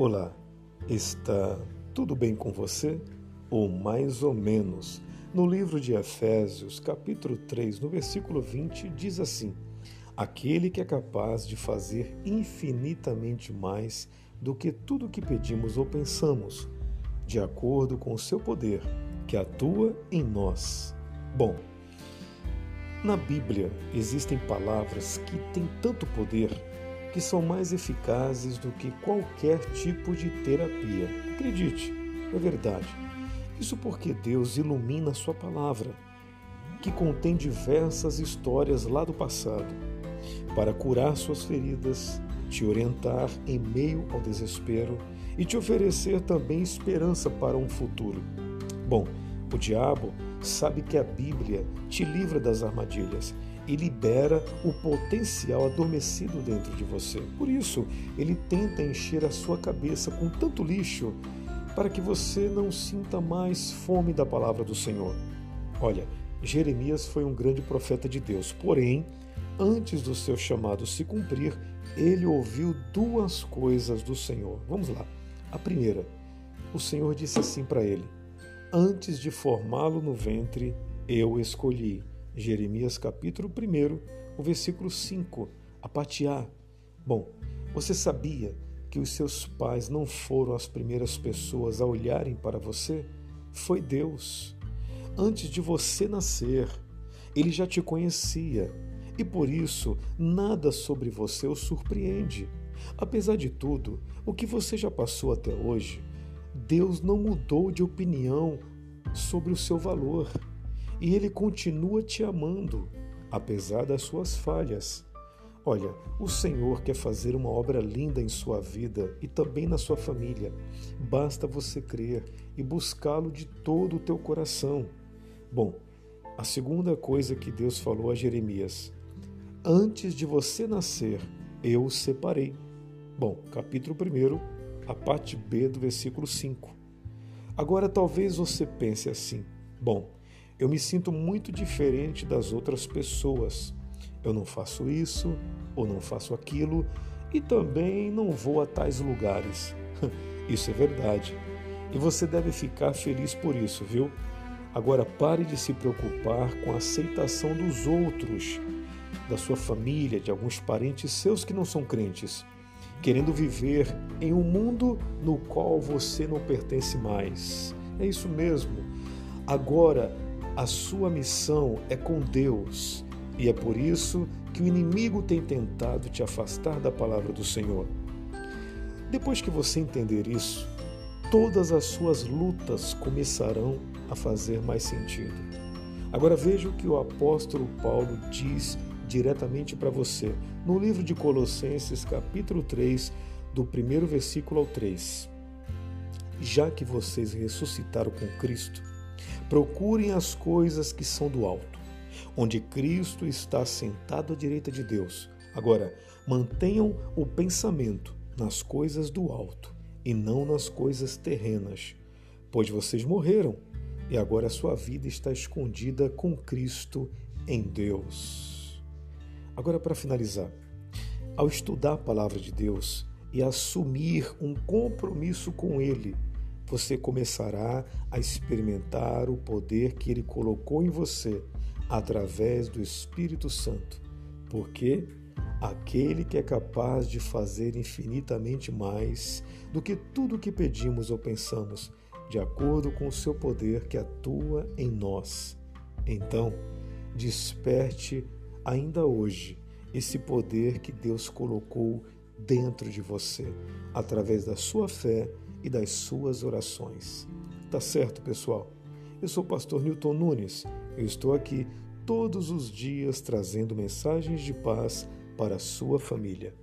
Olá, está tudo bem com você? Ou mais ou menos? No livro de Efésios, capítulo 3, no versículo 20, diz assim: Aquele que é capaz de fazer infinitamente mais do que tudo que pedimos ou pensamos, de acordo com o seu poder, que atua em nós. Bom, na Bíblia existem palavras que têm tanto poder que são mais eficazes do que qualquer tipo de terapia. Acredite, é verdade. Isso porque Deus ilumina Sua palavra, que contém diversas histórias lá do passado, para curar suas feridas, te orientar em meio ao desespero e te oferecer também esperança para um futuro. Bom, o diabo sabe que a Bíblia te livra das armadilhas e libera o potencial adormecido dentro de você. Por isso, ele tenta encher a sua cabeça com tanto lixo para que você não sinta mais fome da palavra do Senhor. Olha, Jeremias foi um grande profeta de Deus, porém, antes do seu chamado se cumprir, ele ouviu duas coisas do Senhor. Vamos lá. A primeira, o Senhor disse assim para ele: Antes de formá-lo no ventre, eu escolhi. Jeremias capítulo 1, o versículo 5, a patear. Bom, você sabia que os seus pais não foram as primeiras pessoas a olharem para você? Foi Deus. Antes de você nascer, ele já te conhecia e por isso nada sobre você o surpreende. Apesar de tudo, o que você já passou até hoje, Deus não mudou de opinião sobre o seu valor e Ele continua te amando, apesar das suas falhas. Olha, o Senhor quer fazer uma obra linda em sua vida e também na sua família. Basta você crer e buscá-lo de todo o teu coração. Bom, a segunda coisa que Deus falou a Jeremias: Antes de você nascer, eu o separei. Bom, capítulo 1, a parte B do versículo 5. Agora talvez você pense assim: bom, eu me sinto muito diferente das outras pessoas. Eu não faço isso ou não faço aquilo e também não vou a tais lugares. Isso é verdade. E você deve ficar feliz por isso, viu? Agora pare de se preocupar com a aceitação dos outros, da sua família, de alguns parentes seus que não são crentes, querendo viver em um mundo no qual você não pertence mais. É isso mesmo. Agora a sua missão é com Deus e é por isso que o inimigo tem tentado te afastar da palavra do Senhor. Depois que você entender isso, todas as suas lutas começarão a fazer mais sentido. Agora veja o que o apóstolo Paulo diz diretamente para você no livro de Colossenses, capítulo 3, do primeiro versículo ao 3. Já que vocês ressuscitaram com Cristo, Procurem as coisas que são do alto, onde Cristo está sentado à direita de Deus. Agora, mantenham o pensamento nas coisas do alto e não nas coisas terrenas, pois vocês morreram e agora a sua vida está escondida com Cristo em Deus. Agora, para finalizar, ao estudar a palavra de Deus e assumir um compromisso com Ele, você começará a experimentar o poder que Ele colocou em você através do Espírito Santo, porque aquele que é capaz de fazer infinitamente mais do que tudo o que pedimos ou pensamos, de acordo com o seu poder que atua em nós. Então, desperte ainda hoje esse poder que Deus colocou dentro de você, através da sua fé e das suas orações. Tá certo, pessoal? Eu sou o pastor Newton Nunes. Eu estou aqui todos os dias trazendo mensagens de paz para a sua família.